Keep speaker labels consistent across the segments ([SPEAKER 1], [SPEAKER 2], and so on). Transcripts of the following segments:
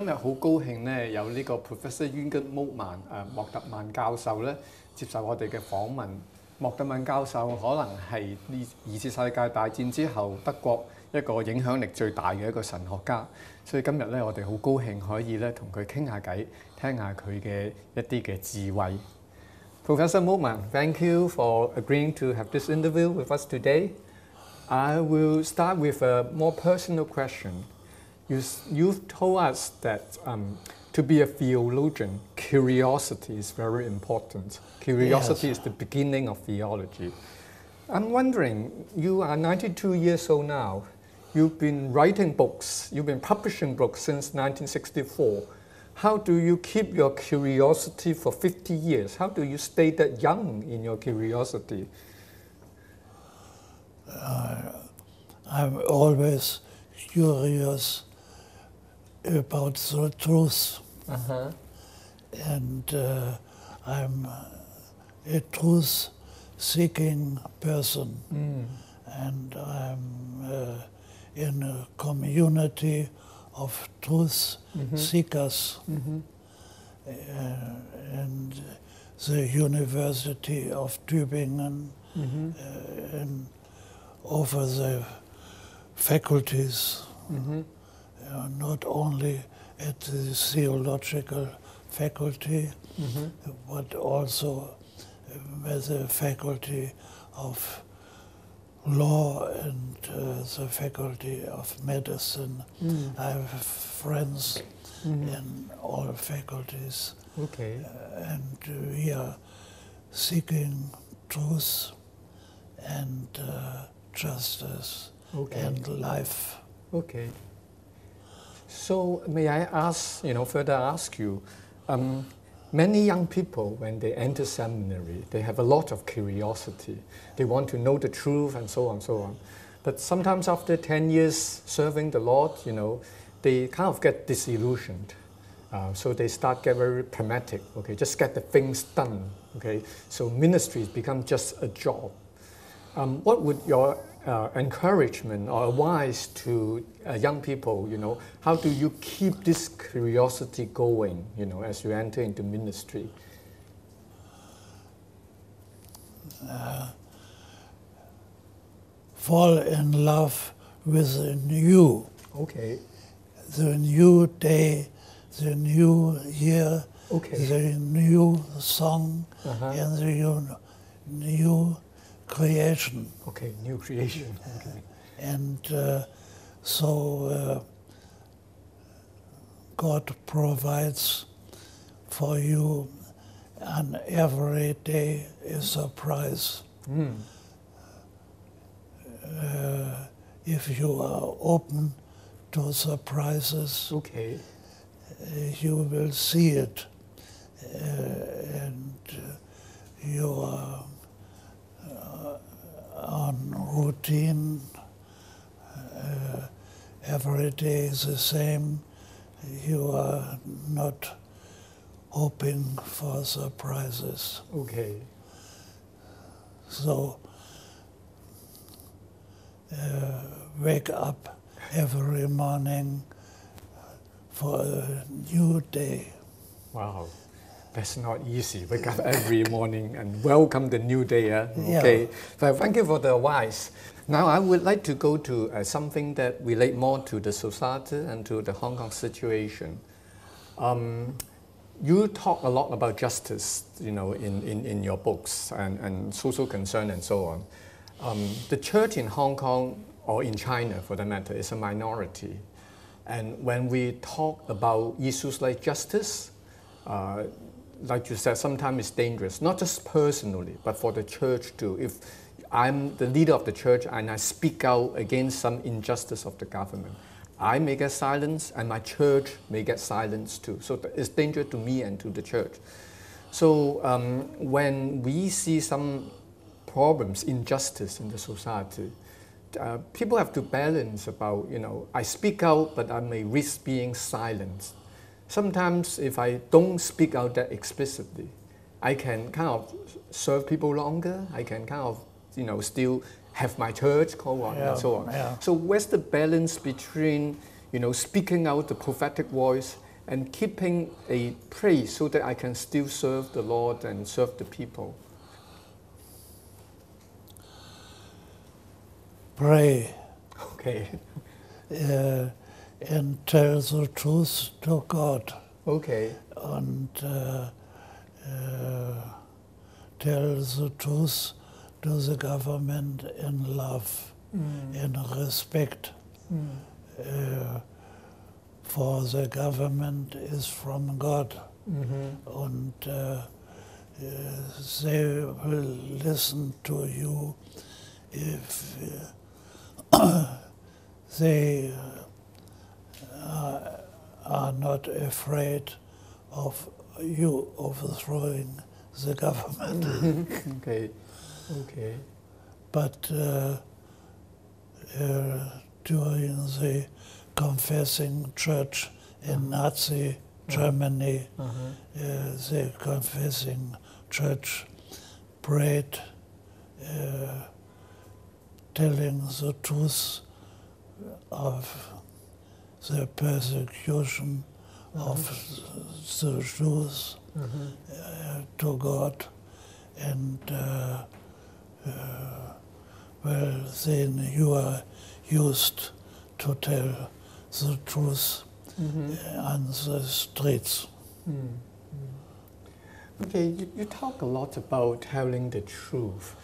[SPEAKER 1] 今日好高興咧，有呢個 Professor Jürgen Moltmann 誒、莫特曼教授咧接受我哋嘅訪問。莫特曼教授可能係呢二次世界大戰之後德國一個影響力最大嘅一個神學家，所以今日咧我哋好高興可以咧同佢傾下偈，聽下佢嘅一啲嘅智慧。Professor Moltmann, thank you for agreeing to have this interview with us today. I will start with a more personal question. You, you've told us that um, to be a theologian, curiosity is very important. Curiosity
[SPEAKER 2] Yes.
[SPEAKER 1] is the beginning of theology. I'm wondering, you are 92 years old now. You've been writing books, you've been publishing books since 1964. How do you keep your curiosity for 50 years? How do you stay that young in your curiosity?
[SPEAKER 2] I'm always curious about the truth,
[SPEAKER 1] Uh-huh.
[SPEAKER 2] and uh, I'm a truth seeking person, and I'm uh, in a community of truth seekers. Uh, and the University of Tübingen uh, and over the faculties, uh, not only at the theological faculty, but also uh, with the faculty of law and uh, the faculty of medicine. I have friends in all faculties
[SPEAKER 1] Okay.
[SPEAKER 2] and uh, we are seeking truth and uh, justice
[SPEAKER 1] Okay.
[SPEAKER 2] and life.
[SPEAKER 1] Okay. So may I ask, you know, further ask you, um, many young people when they enter seminary, they have a lot of curiosity. They want to know the truth and so on, so on. But sometimes after 10 years serving the Lord, you know, they kind of get disillusioned. Uh, so they start get very pragmatic, okay, just get the things done, okay. So ministries become just a job. Um, what would your uh, encouragement or advice to uh, young people, you know, how do you keep this curiosity going, you know, as you enter into ministry?
[SPEAKER 2] Fall in love with the new,
[SPEAKER 1] Okay,
[SPEAKER 2] the new day, the new year,
[SPEAKER 1] Okay.
[SPEAKER 2] the new song,
[SPEAKER 1] Uh-huh.
[SPEAKER 2] and the new, new creation.
[SPEAKER 1] okay, new creation. Okay.
[SPEAKER 2] And uh, so uh, God provides for you on every day is a surprise.
[SPEAKER 1] Mm.
[SPEAKER 2] Uh, if you are open to surprises,
[SPEAKER 1] Okay,
[SPEAKER 2] uh, you will see it. Uh, and uh, you are on routine. Uh, every day is the same. You are not hoping for surprises.
[SPEAKER 1] okay,
[SPEAKER 2] So uh, wake up every morning for a new day.
[SPEAKER 1] wow. That's not easy. Wake up every morning and welcome the new day.
[SPEAKER 2] Yeah.
[SPEAKER 1] Okay, but thank you for the advice. Now I would like to go to uh, something that relate more to the society and to the Hong Kong situation. Um, you talk a lot about justice, you know, in, in, in your books and, and social concern and so on. Um, the church in Hong Kong or in China, for that matter, is a minority. And when we talk about issues like justice, uh, like you said, sometimes it's dangerous, not just personally, but for the church too. If I'm the leader of the church and I speak out against some injustice of the government, I may get silenced and my church may get silenced too. So it's danger to me and to the church. So um, when we see some problems, injustice in the society, uh, people have to balance about, you know, I speak out, but I may risk being silenced. Sometimes if I don't speak out that explicitly, I can kind of serve people longer. I can kind of, you know, still have my church go on
[SPEAKER 2] Yeah,
[SPEAKER 1] and so on.
[SPEAKER 2] yeah.
[SPEAKER 1] So where's the balance between, you know, speaking out the prophetic voice and keeping a place so that I can still serve the Lord and serve the people?
[SPEAKER 2] Pray
[SPEAKER 1] Okay.
[SPEAKER 2] uh, and tell the truth to God
[SPEAKER 1] Okay.
[SPEAKER 2] and uh, uh, tell the truth to the government in love, in respect. Uh, for the government is from God. and uh, uh, they will listen to you if uh, they uh, are not afraid of you overthrowing the government.
[SPEAKER 1] Okay. Okay.
[SPEAKER 2] but uh, uh, during the confessing church in Nazi Germany,
[SPEAKER 1] Uh-huh.
[SPEAKER 2] uh, the confessing church prayed, uh, telling the truth of the persecution of the Jews
[SPEAKER 1] Uh-huh.
[SPEAKER 2] uh, to God, and uh, uh, well, then you are used to tell the truth
[SPEAKER 1] Mhm.
[SPEAKER 2] on the streets.
[SPEAKER 1] Mm. Okay, you, you talk a lot about telling the truth.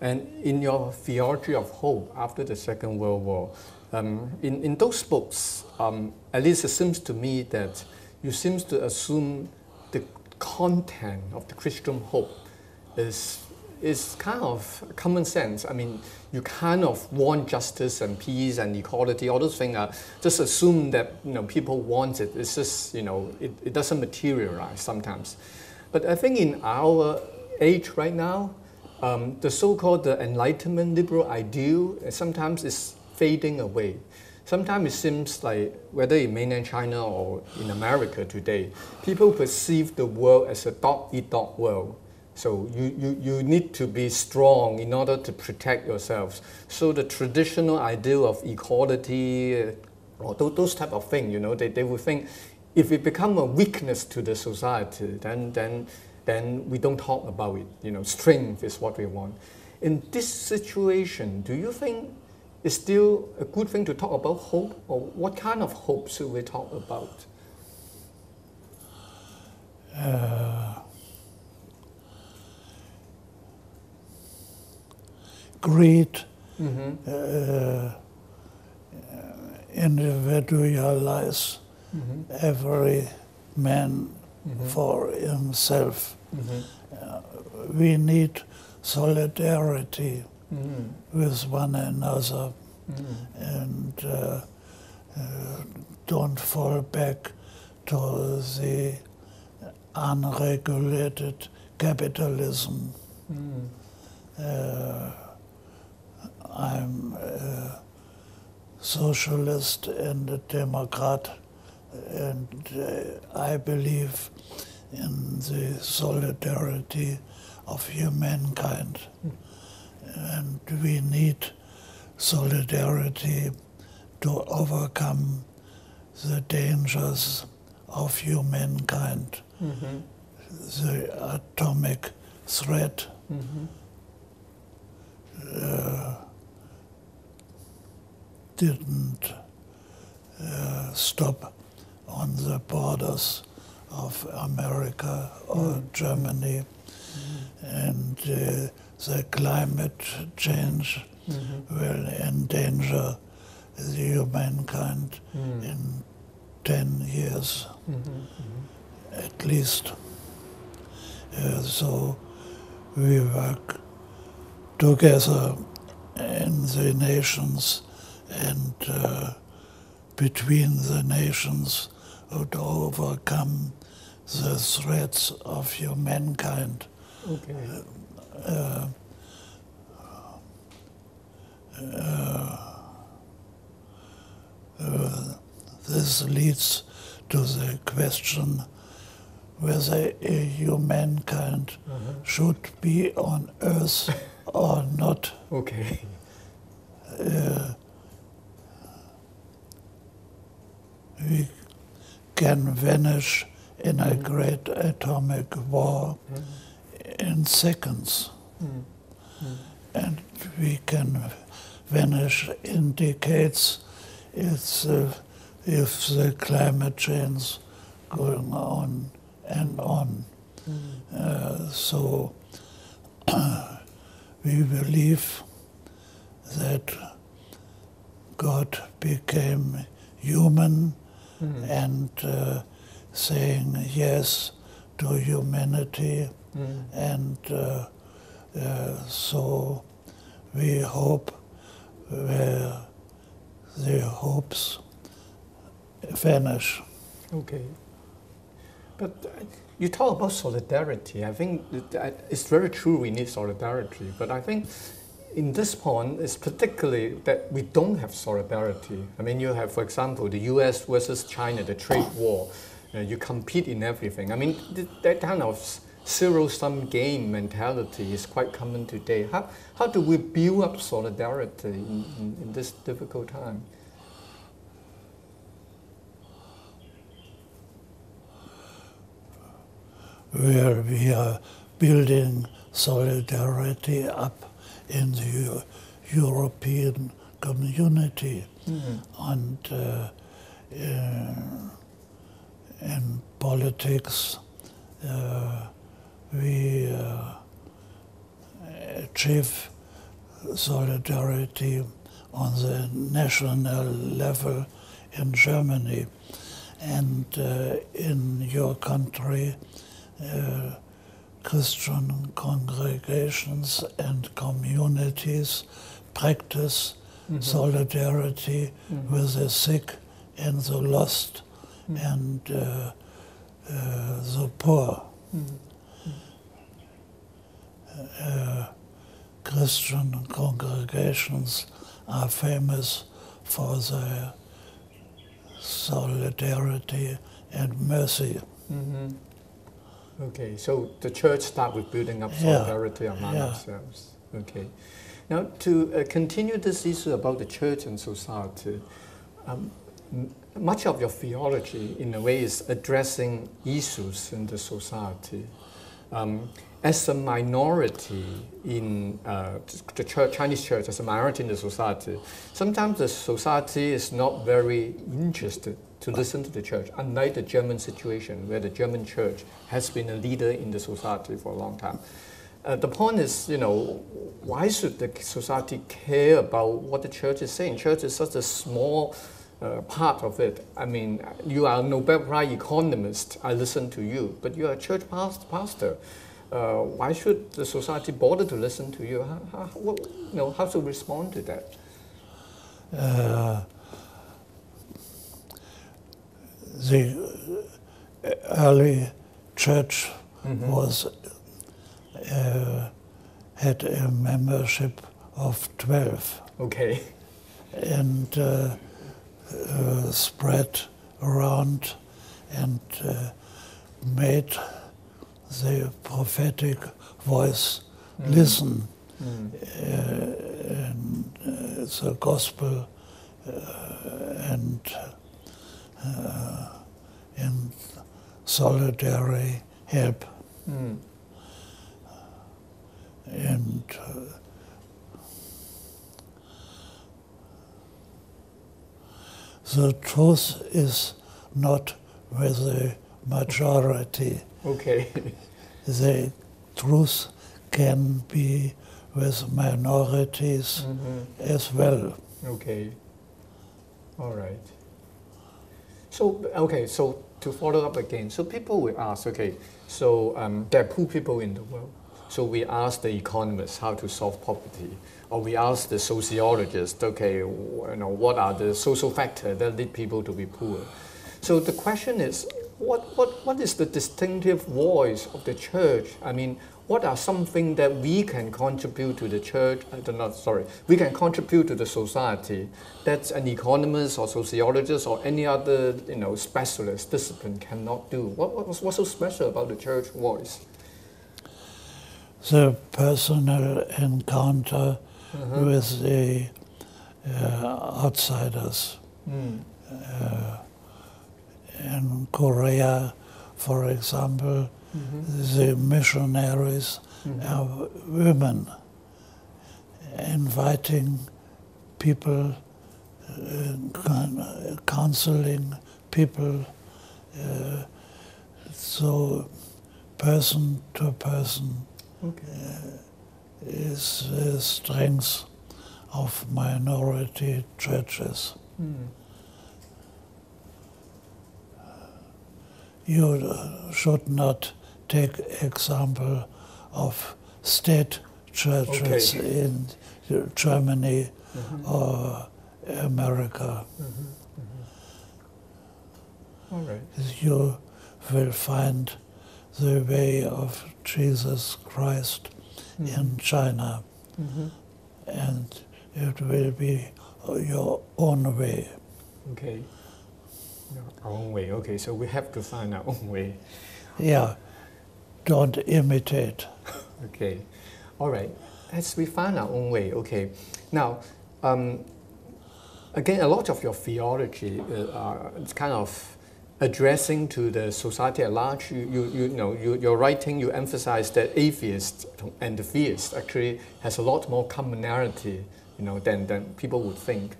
[SPEAKER 1] And in your theology of hope after the Second World War, um, in, in those books, um, at least it seems to me that you seem to assume the content of the Christian hope is, is kind of common sense. I mean, you kind of want justice and peace and equality, all those things are just assume that you know, people want it. It's just, you know, it, it doesn't materialize sometimes. But I think in our age right now, um, the so-called the Enlightenment liberal ideal uh, sometimes is fading away. Sometimes it seems like whether in mainland China or in America today, people perceive the world as a dog-eat-dog world. So you, you, you need to be strong in order to protect yourselves. So the traditional ideal of equality uh, or tho- those type of things, you know, they, they would think if it become a weakness to the society, then, then, then we don't talk about it. You know, strength is what we want. In this situation, do you think it's still a good thing to talk about hope, or what kind of hope should we talk about?
[SPEAKER 2] Uh, greed,
[SPEAKER 1] Mm-hmm.
[SPEAKER 2] uh, individualize
[SPEAKER 1] Mm-hmm.
[SPEAKER 2] every man
[SPEAKER 1] Mhm.
[SPEAKER 2] for himself.
[SPEAKER 1] Mm-hmm.
[SPEAKER 2] We need solidarity
[SPEAKER 1] Mm-hmm.
[SPEAKER 2] with one another and uh, uh, don't fall back to the unregulated capitalism. Uh, I'm a socialist and a Democrat, and uh, I believe in the solidarity of humankind. And we need solidarity to overcome the dangers of humankind,
[SPEAKER 1] Mm-hmm.
[SPEAKER 2] the atomic threat.
[SPEAKER 1] Mm-hmm.
[SPEAKER 2] uh, didn't uh, stop on the borders of America or Germany, and uh, the climate change
[SPEAKER 1] Mm-hmm.
[SPEAKER 2] will endanger the humankind
[SPEAKER 1] Mm-hmm.
[SPEAKER 2] in 10 years
[SPEAKER 1] Mm-hmm.
[SPEAKER 2] at least. Uh, so we work together in the nations and uh, between the nations to overcome the threats of humankind.
[SPEAKER 1] Okay.
[SPEAKER 2] Uh, uh, this leads to the question whether uh, humankind
[SPEAKER 1] Uh-huh.
[SPEAKER 2] should be on Earth or not.
[SPEAKER 1] Okay.
[SPEAKER 2] Uh, we can vanish in a great atomic war in seconds. And we can vanish in decades it's, uh, if the climate change going on and on. Uh, so we believe that God became human
[SPEAKER 1] Mm.
[SPEAKER 2] and uh, saying yes to humanity.
[SPEAKER 1] Mm.
[SPEAKER 2] And uh, uh, so we hope where the hopes vanish.
[SPEAKER 1] Okay. But uh, you talk about solidarity. I think it's very true we need solidarity. But I think in this point, it's particularly that we don't have solidarity. I mean, you have, for example, the US versus China, the trade war. You compete in everything. I mean, th- that kind of zero sum game mentality is quite common today. How, how do we build up solidarity in, in, in this difficult time?
[SPEAKER 2] where we are building solidarity up in the Eu- European community. And uh, uh, in politics uh, we uh, achieve solidarity on the national level in Germany. And uh, in your country uh, Christian congregations and communities practice solidarity with the sick and the lost and uh, uh, the poor. Uh, Christian congregations are famous for their solidarity and mercy.
[SPEAKER 1] Okay, so the church start with building up
[SPEAKER 2] Yeah,
[SPEAKER 1] solidarity among
[SPEAKER 2] yeah.
[SPEAKER 1] ourselves. Okay. Now, to uh, continue this issue about the church and society, um, m- much of your theology, in a way, is addressing issues in the society. Um, as a minority in uh, the church, Chinese church, as a minority in the society, sometimes the society is not very interested to listen to the church, unlike the German situation, where the German church has been a leader in the society for a long time. Uh, the point is, you know, why should the society care about what the church is saying? Church is such a small uh, part of it. I mean, you are a Nobel Prize economist. I listen to you, but you are a church past- pastor. Uh, why should the society bother to listen to you? How, how, what, you know, how to respond to that?
[SPEAKER 2] uh, the uh, early church was uh, had a membership of 12
[SPEAKER 1] Okay.
[SPEAKER 2] and uh, uh, spread around and uh, made the prophetic voice listen
[SPEAKER 1] Mm.
[SPEAKER 2] uh, and uh, the gospel uh, and uh, in solidarity help
[SPEAKER 1] Mm.
[SPEAKER 2] and uh, the truth is not with the majority.
[SPEAKER 1] Okay.
[SPEAKER 2] The truth can be with minorities
[SPEAKER 1] Mhm.
[SPEAKER 2] as well.
[SPEAKER 1] Okay. All right. So okay, so to follow up again, so people will ask, okay, so um, there are poor people in the world. So we ask the economists how to solve poverty, or we ask the sociologists, okay, you know, what are the social factors that lead people to be poor? So the question is, what, what, what is the distinctive voice of the church? I mean, what are something that we can contribute to the church? I don't know, sorry, we can contribute to the society that an economist or sociologist or any other, you know, specialist discipline cannot do. What, what was what's so special about the church voice?
[SPEAKER 2] The personal encounter with the uh, outsiders
[SPEAKER 1] Mm.
[SPEAKER 2] uh, in Korea, for example, the missionaries are women inviting people, uh, counseling people, uh, so person to person
[SPEAKER 1] Okay.
[SPEAKER 2] is the strength of minority churches.
[SPEAKER 1] Hmm.
[SPEAKER 2] You should not take example of state churches
[SPEAKER 1] Okay.
[SPEAKER 2] in Germany
[SPEAKER 1] Mhm.
[SPEAKER 2] or America.
[SPEAKER 1] Mhm. All right.
[SPEAKER 2] You will find the way of Jesus Christ in China,
[SPEAKER 1] Mhm.
[SPEAKER 2] and it will be your own way.
[SPEAKER 1] Okay. Our own way. Okay, so we have to find our own way.
[SPEAKER 2] Yeah, don't imitate.
[SPEAKER 1] Okay. All right. As we find our own way. Okay. Now, um, again, a lot of your theology uh, are it's kind of addressing to the society at large. You, you, you know, you, your writing, you emphasize that atheists and the theists actually has a lot more commonality, you know, than, than people would think.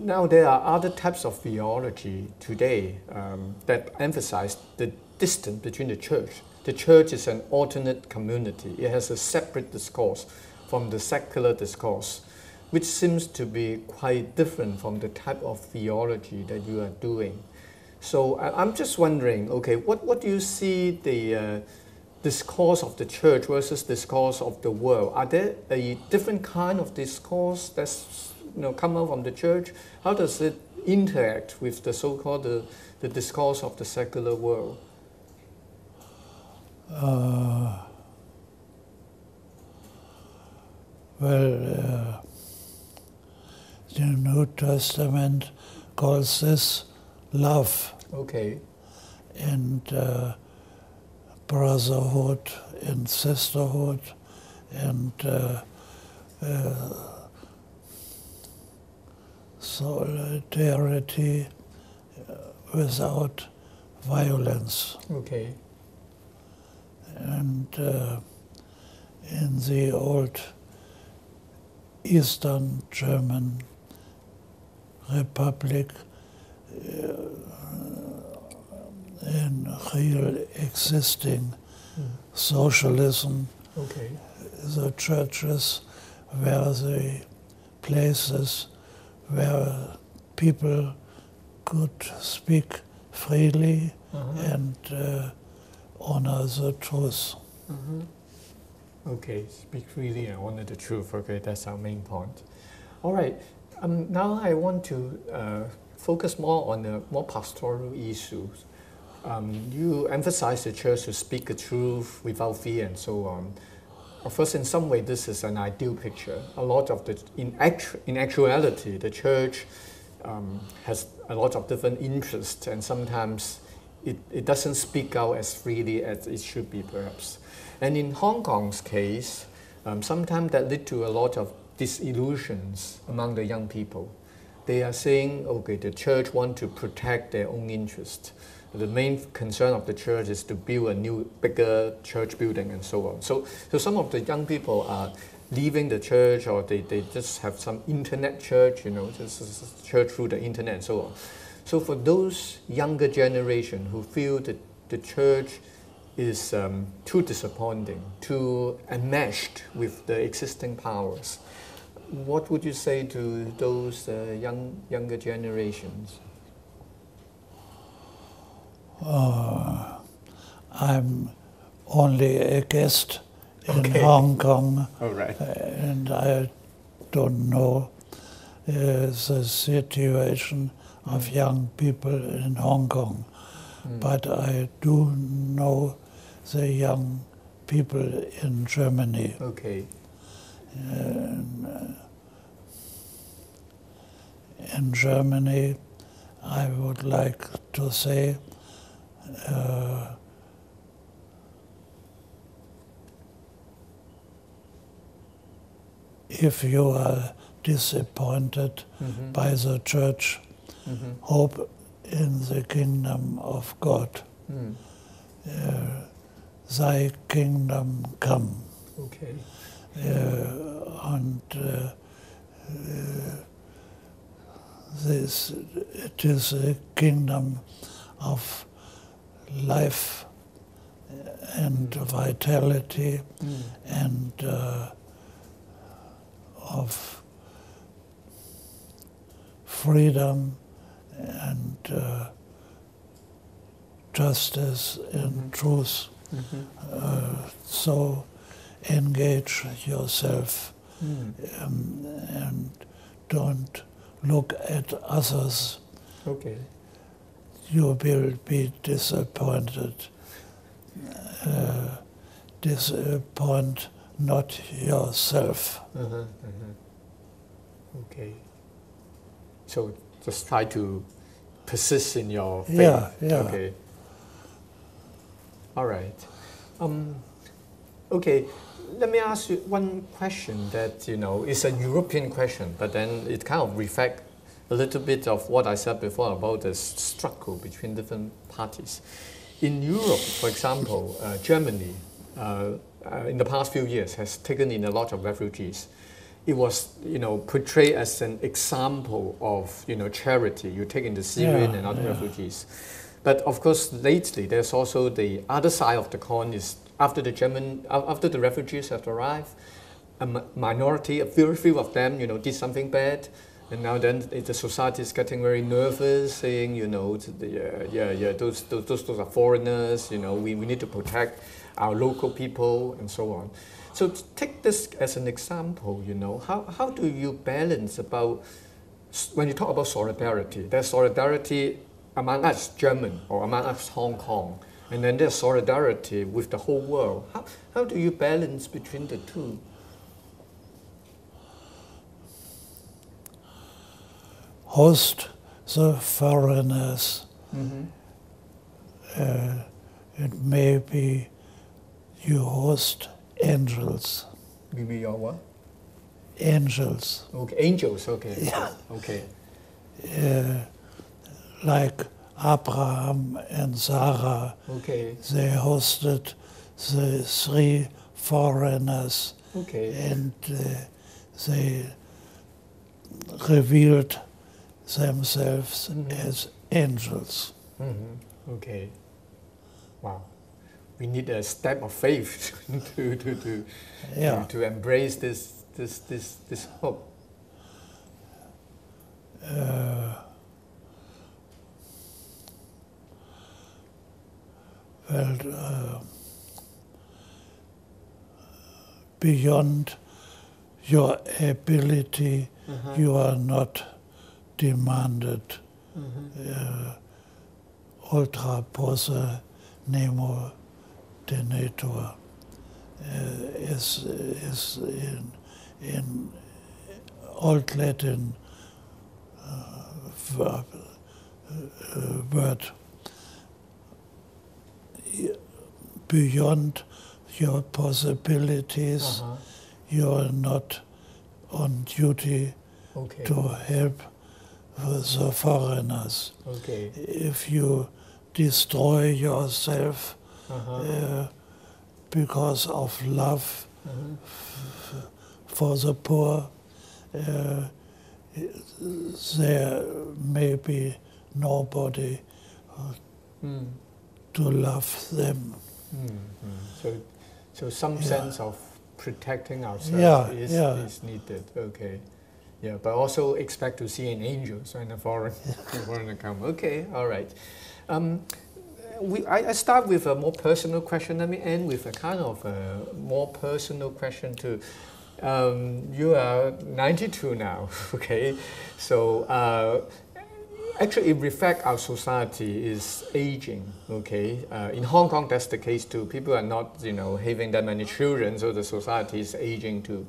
[SPEAKER 1] Now, there are other types of theology today um, that emphasize the distance between the church. The church is an alternate community, it has a separate discourse from the secular discourse, which seems to be quite different from the type of theology that you are doing. So, I'm just wondering okay, what, what do you see the uh, discourse of the church versus discourse of the world? Are there a different kind of discourse that's you know come out from the church? How does it interact with the so-called the, the discourse of the secular world?
[SPEAKER 2] Uh, well, uh, the New Testament calls this love
[SPEAKER 1] Okay.
[SPEAKER 2] and uh, brotherhood and sisterhood and uh, uh, solidarity uh, without violence.
[SPEAKER 1] Okay.
[SPEAKER 2] and uh, in the old Eastern German Republic, uh, in real existing socialism,
[SPEAKER 1] Okay.
[SPEAKER 2] the churches were the places where people could speak freely
[SPEAKER 1] Uh-huh.
[SPEAKER 2] and uh, honor the truth.
[SPEAKER 1] Mhm. Okay, speak freely and honor the truth. Okay, that's our main point. All right. Um, now I want to uh, focus more on the more pastoral issues. Um, you emphasize the church to speak the truth without fear and so on. Of course, in some way, this is an ideal picture. A lot of the in, actu- in actuality, the church um, has a lot of different interests, and sometimes it, it doesn't speak out as freely as it should be, perhaps. And in Hong Kong's case, um, sometimes that lead to a lot of disillusions among the young people. They are saying, okay, the church want to protect their own interest. The main concern of the church is to build a new, bigger church building and so on. So, so some of the young people are leaving the church or they, they just have some internet church, you know, just church through the internet and so on. So for those younger generation who feel that the church is um, too disappointing, too enmeshed with the existing powers, what would you say to those uh, young younger generations?
[SPEAKER 2] Uh, I'm only a guest in Hong Kong,
[SPEAKER 1] All right.
[SPEAKER 2] and I don't know uh, the situation of young people in Hong Kong, but I do know the young people in Germany.
[SPEAKER 1] Okay.
[SPEAKER 2] In Germany, I would like to say uh, if you are disappointed
[SPEAKER 1] Mhm.
[SPEAKER 2] by the church,
[SPEAKER 1] Mhm.
[SPEAKER 2] hope in the kingdom of God.
[SPEAKER 1] Mm.
[SPEAKER 2] Uh, thy kingdom come.
[SPEAKER 1] Okay.
[SPEAKER 2] Uh, and uh, this it is a kingdom of life and vitality
[SPEAKER 1] Mm.
[SPEAKER 2] and uh, of freedom and uh, justice and
[SPEAKER 1] Mhm.
[SPEAKER 2] truth.
[SPEAKER 1] Mhm.
[SPEAKER 2] Uh, so engage yourself
[SPEAKER 1] Mm.
[SPEAKER 2] um, and don't look at others.
[SPEAKER 1] Okay.
[SPEAKER 2] You will be disappointed. Uh, disappoint not yourself.
[SPEAKER 1] Uh-huh. Uh-huh. Okay. So just try to persist in your faith.
[SPEAKER 2] Yeah, yeah.
[SPEAKER 1] Okay. All right. Um, okay. Let me ask you one question that you know is a European question, but then it kind of reflects a little bit of what I said before about the struggle between different parties. In Europe, for example, uh, Germany, uh, uh, in the past few years, has taken in a lot of refugees. It was, you know, portrayed as an example of, you know, charity. You take in the Syrian
[SPEAKER 2] Yeah,
[SPEAKER 1] and other
[SPEAKER 2] yeah.
[SPEAKER 1] refugees. But of course, lately there's also the other side of the coin is after the German, after the refugees have arrived, a minority, a very few of them, you know, did something bad, and now then the society is getting very nervous, saying, you know, the, uh, yeah, yeah, those, those, those, those are foreigners, you know, we, we need to protect our local people and so on. So take this as an example, you know, how, how do you balance about when you talk about solidarity, there's solidarity among us German or among us Hong Kong, and then there's solidarity with the whole world. How, how do you balance between the two?
[SPEAKER 2] Host the foreigners.
[SPEAKER 1] Mm-hmm.
[SPEAKER 2] Uh, it may be you host angels.
[SPEAKER 1] Me your what?
[SPEAKER 2] Angels.
[SPEAKER 1] Okay, angels. Okay.
[SPEAKER 2] Yeah.
[SPEAKER 1] Okay.
[SPEAKER 2] Uh, like Abraham and Sarah,
[SPEAKER 1] Okay.
[SPEAKER 2] they hosted the three foreigners
[SPEAKER 1] Okay.
[SPEAKER 2] and uh, they revealed themselves
[SPEAKER 1] Mhm.
[SPEAKER 2] as angels.
[SPEAKER 1] Mm-hmm. Okay. Wow. We need a step of faith to to to,
[SPEAKER 2] Yeah.
[SPEAKER 1] to, to embrace this this this this hope.
[SPEAKER 2] Uh, well, uh, beyond your ability,
[SPEAKER 1] Uh-huh.
[SPEAKER 2] you are not demanded.
[SPEAKER 1] Mhm.
[SPEAKER 2] Uh, ultra posse nemo tenetur uh, is, is in, in Old Latin uh, verb, uh, word. Beyond your possibilities,
[SPEAKER 1] Uh-huh.
[SPEAKER 2] you are not on duty
[SPEAKER 1] Okay.
[SPEAKER 2] to help the foreigners.
[SPEAKER 1] Okay.
[SPEAKER 2] If you destroy yourself
[SPEAKER 1] Uh-huh.
[SPEAKER 2] uh, because of love
[SPEAKER 1] Mhm.
[SPEAKER 2] for the poor, uh, there may be nobody
[SPEAKER 1] Mm.
[SPEAKER 2] to love them.
[SPEAKER 1] Mm, mm. So, so some
[SPEAKER 2] Yeah.
[SPEAKER 1] sense of protecting ourselves
[SPEAKER 2] Yeah,
[SPEAKER 1] is,
[SPEAKER 2] yeah.
[SPEAKER 1] is needed. Okay. Yeah, but also expect to see an angel when a foreign foreigner come. Okay, all right. Um, we, I, I start with a more personal question. Let me end with a kind of a more personal question too. Um, you are 92 now, okay? So uh, actually, it reflects our society is aging, okay? Uh, in Hong Kong, that's the case too. People are not, you know, having that many children, so the society is aging too.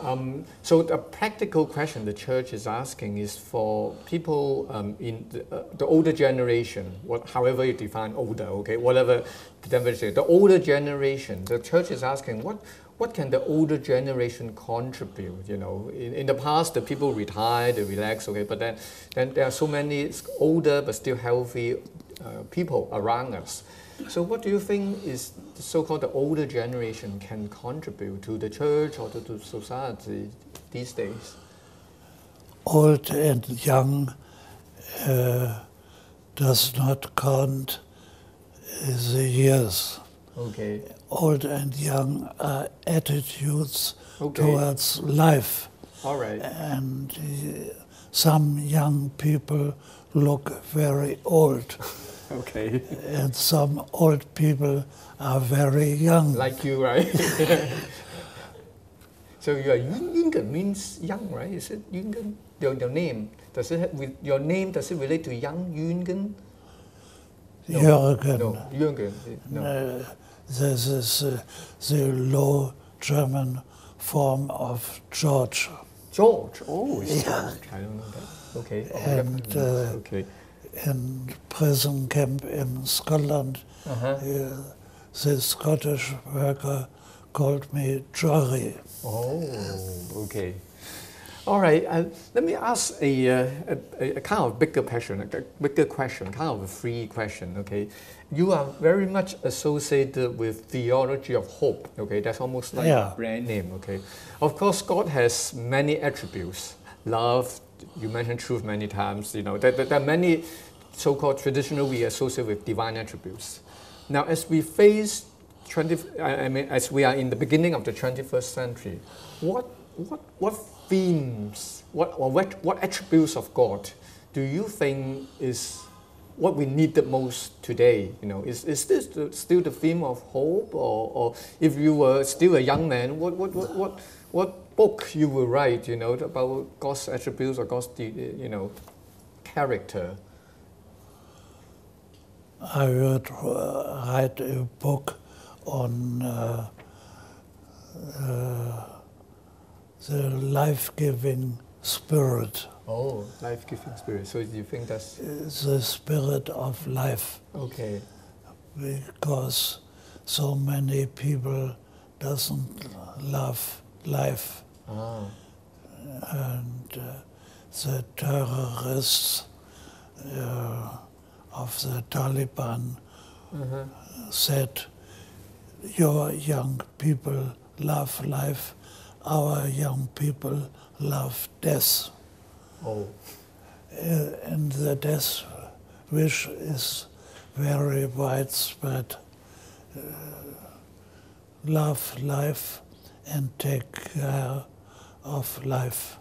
[SPEAKER 1] Um, so the practical question the church is asking is for people um, in the, uh, the, older generation, what, however you define older, okay, whatever the older generation, the church is asking what what can the older generation contribute? You know, in, in the past, the people retire, they relax, okay, but then, then there are so many older but still healthy people around us. So what do you think is the so-called the older generation can contribute to the church or to, to society these days?
[SPEAKER 2] Old and young uh, does not count the years.
[SPEAKER 1] Okay.
[SPEAKER 2] Old and young are attitudes okay. towards life.
[SPEAKER 1] All right.
[SPEAKER 2] And uh, some young people look very old.
[SPEAKER 1] Okay.
[SPEAKER 2] And some old people are very young.
[SPEAKER 1] Like you, right? so you are Yungen means young, right? Is it Yungen? Your, your name does it have, with your name does it relate to young Yungen?
[SPEAKER 2] No. Jürgen.
[SPEAKER 1] No, Jürgen. No.
[SPEAKER 2] Uh, this is uh, the low German form of George.
[SPEAKER 1] George. Oh, yeah. George. I don't know that. Okay.
[SPEAKER 2] Oh, and uh, okay in prison camp in Scotland. Uh-huh. Uh, the Scottish worker called me Jory.
[SPEAKER 1] Oh, okay. All right. Uh, let me ask a, uh, a, a, kind of bigger question, a bigger question, kind of a free question. Okay, you are very much associated with theology of hope. Okay, that's almost like yeah. a brand name. Okay, of course, God has many attributes: love. You mentioned truth many times. You know, there, there are many so-called traditional we associate with divine attributes. Now, as we face 20, I mean, as we are in the beginning of the 21st century, what, what, what themes, what, what, what attributes of God do you think is what we need the most today? You know, is, is this the, still the theme of hope, or, or if you were still a young man, what, what, what, what, what book you will write, you know, about God's attributes or God's, you know, character?
[SPEAKER 2] I would uh, write a book on uh, uh, the life-giving spirit.
[SPEAKER 1] Oh, life-giving spirit. So you think that's
[SPEAKER 2] the spirit of life?
[SPEAKER 1] Okay.
[SPEAKER 2] Because so many people doesn't love life,
[SPEAKER 1] ah.
[SPEAKER 2] and uh, the terrorists. Uh, of the Taliban mm-hmm. said, Your young people love life, our young people love death.
[SPEAKER 1] Oh.
[SPEAKER 2] And the death wish is very widespread. Uh, love life and take care of life.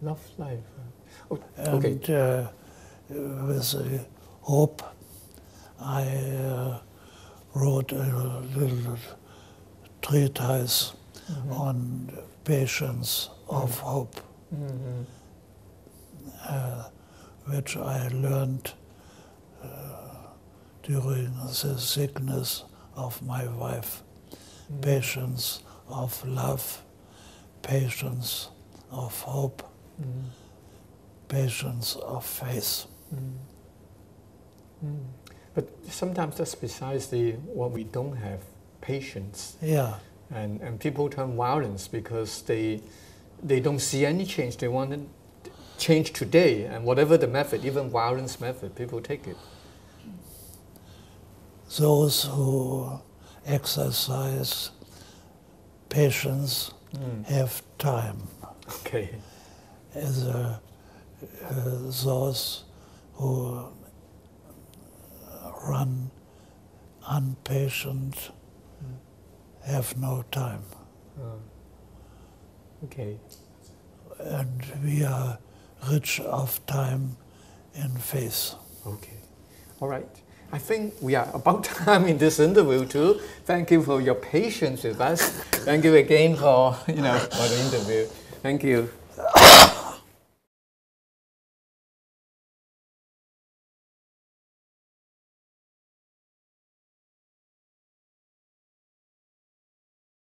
[SPEAKER 1] Love life.
[SPEAKER 2] Oh, okay. And, uh, with a hope, I uh, wrote a little treatise mm-hmm. on patience of hope, mm-hmm. uh, which I learned uh, during the sickness of my wife. Mm-hmm. Patience of love, patience of hope, mm-hmm. patience of faith. Mm.
[SPEAKER 1] Mm. But sometimes that's precisely what we don't have patience.
[SPEAKER 2] Yeah.
[SPEAKER 1] And, and people turn violence because they, they don't see any change. They want change today, and whatever the method, even violence method, people take it.
[SPEAKER 2] Those who exercise patience mm. have time.
[SPEAKER 1] Okay.
[SPEAKER 2] As a, uh, those who run impatient have no time.
[SPEAKER 1] Oh. Okay.
[SPEAKER 2] And we are rich of time and faith.
[SPEAKER 1] Okay. All right. I think we are about time in this interview too. Thank you for your patience with us. Thank you again for you know for the interview. Thank you.